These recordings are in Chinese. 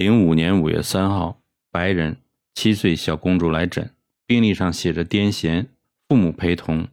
零五年五月三号，白人，七岁小公主来诊，病历上写着癫痫，父母陪同。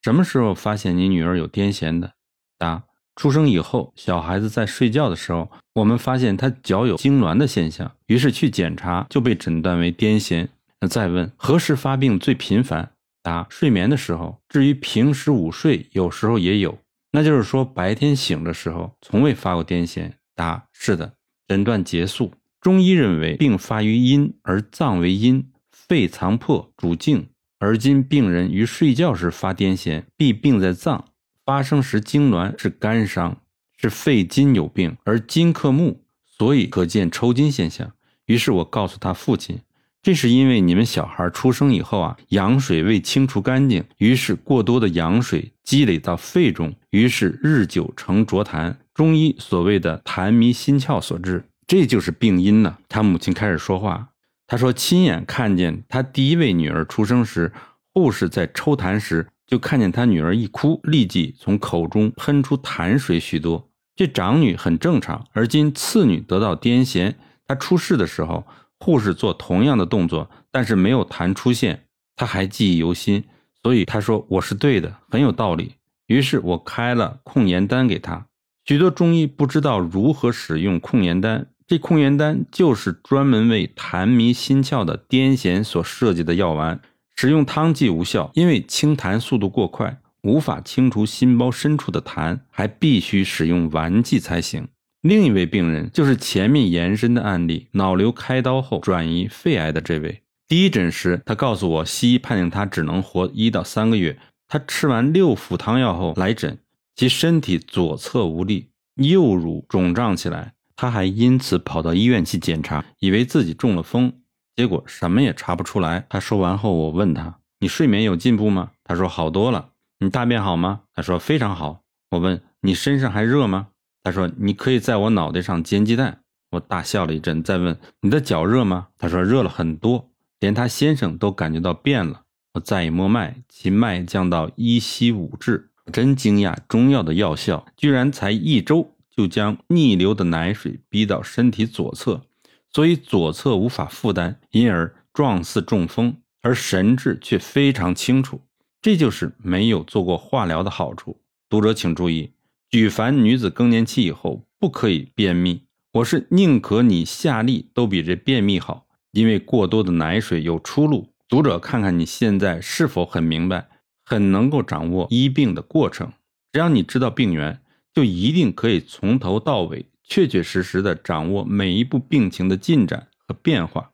什么时候发现你女儿有癫痫的？答：出生以后，小孩子在睡觉的时候，我们发现他脚有痉挛的现象，于是去检查，就被诊断为癫痫。那再问何时发病最频繁？答：睡眠的时候。至于平时午睡，有时候也有。那就是说白天醒的时候从未发过癫痫。答：是的。诊断结束。中医认为病发于阴，而脏为阴，肺藏魄主静。而今病人于睡觉时发癫痫，必病在脏。发生时痉挛是肝伤，是肺金有病，而金克木，所以可见抽筋现象。于是我告诉他父亲。这是因为你们小孩出生以后啊，羊水未清除干净，于是过多的羊水积累到肺中，于是日久成浊痰，中医所谓的痰迷心窍所致，这就是病因了。他母亲开始说话，他说亲眼看见他第一位女儿出生时，护士在抽痰时，就看见他女儿一哭，立即从口中喷出痰水许多。这长女很正常，而今次女得到癫痫，她出事的时候。护士做同样的动作，但是没有痰出现，他还记忆犹新，所以他说我是对的，很有道理。于是我开了控盐丹给他。许多中医不知道如何使用控盐丹，这控盐丹就是专门为痰迷心窍的癫痫所设计的药丸，使用汤剂无效，因为清痰速度过快，无法清除心包深处的痰，还必须使用丸剂才行。另一位病人就是前面延伸的案例，脑瘤开刀后转移肺癌的这位。第一诊时，他告诉我，西医判定他只能活一到三个月。他吃完六服汤药后来诊，其身体左侧无力，右乳肿胀起来。他还因此跑到医院去检查，以为自己中了风，结果什么也查不出来。他说完后，我问他：“你睡眠有进步吗？”他说：“好多了。”“你大便好吗？”他说：“非常好。”我问：“你身上还热吗？”他说：“你可以在我脑袋上煎鸡蛋。”我大笑了一阵，再问：“你的脚热吗？”他说：“热了很多，连他先生都感觉到变了。”我再一摸脉，其脉降到一息五至。真惊讶，中药的药效居然才一周就将逆流的奶水逼到身体左侧，所以左侧无法负担，因而状似中风，而神志却非常清楚。这就是没有做过化疗的好处。读者请注意。举凡女子更年期以后不可以便秘，我是宁可你下痢都比这便秘好，因为过多的奶水有出路。读者看看你现在是否很明白，很能够掌握医病的过程。只要你知道病源，就一定可以从头到尾确确实实的掌握每一步病情的进展和变化，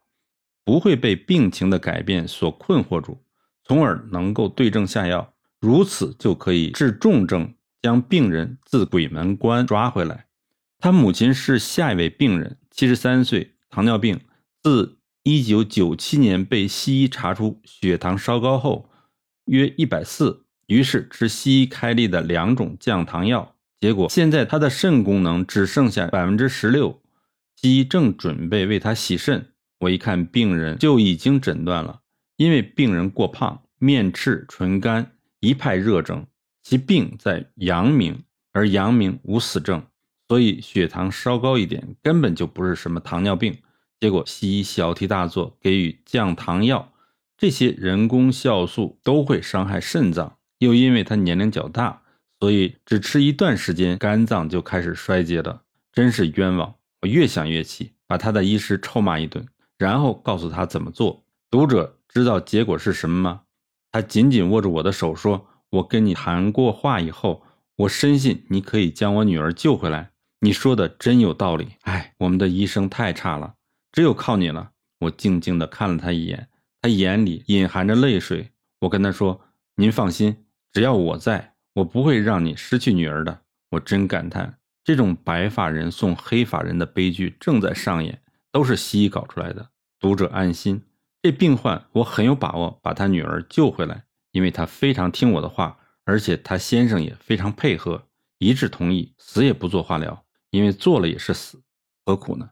不会被病情的改变所困惑住，从而能够对症下药，如此就可以治重症。将病人自鬼门关抓回来。他母亲是下一位病人，七十三岁，糖尿病。自一九九七年被西医查出血糖稍高后，约一百四，于是吃西医开立的两种降糖药。结果现在他的肾功能只剩下百分之十六，西医正准备为他洗肾。我一看病人就已经诊断了，因为病人过胖，面赤唇干，一派热症。其病在阳明，而阳明无死症，所以血糖稍高一点根本就不是什么糖尿病。结果西医小题大做，给予降糖药，这些人工酵素都会伤害肾脏。又因为他年龄较大，所以只吃一段时间，肝脏就开始衰竭了，真是冤枉！我越想越气，把他的医师臭骂一顿，然后告诉他怎么做。读者知道结果是什么吗？他紧紧握住我的手说。我跟你谈过话以后，我深信你可以将我女儿救回来。你说的真有道理。哎，我们的医生太差了，只有靠你了。我静静地看了他一眼，他眼里隐含着泪水。我跟他说：“您放心，只要我在，我不会让你失去女儿的。”我真感叹，这种白发人送黑发人的悲剧正在上演，都是西医搞出来的。读者安心，这病患我很有把握把他女儿救回来。因为他非常听我的话，而且他先生也非常配合，一致同意死也不做化疗，因为做了也是死，何苦呢？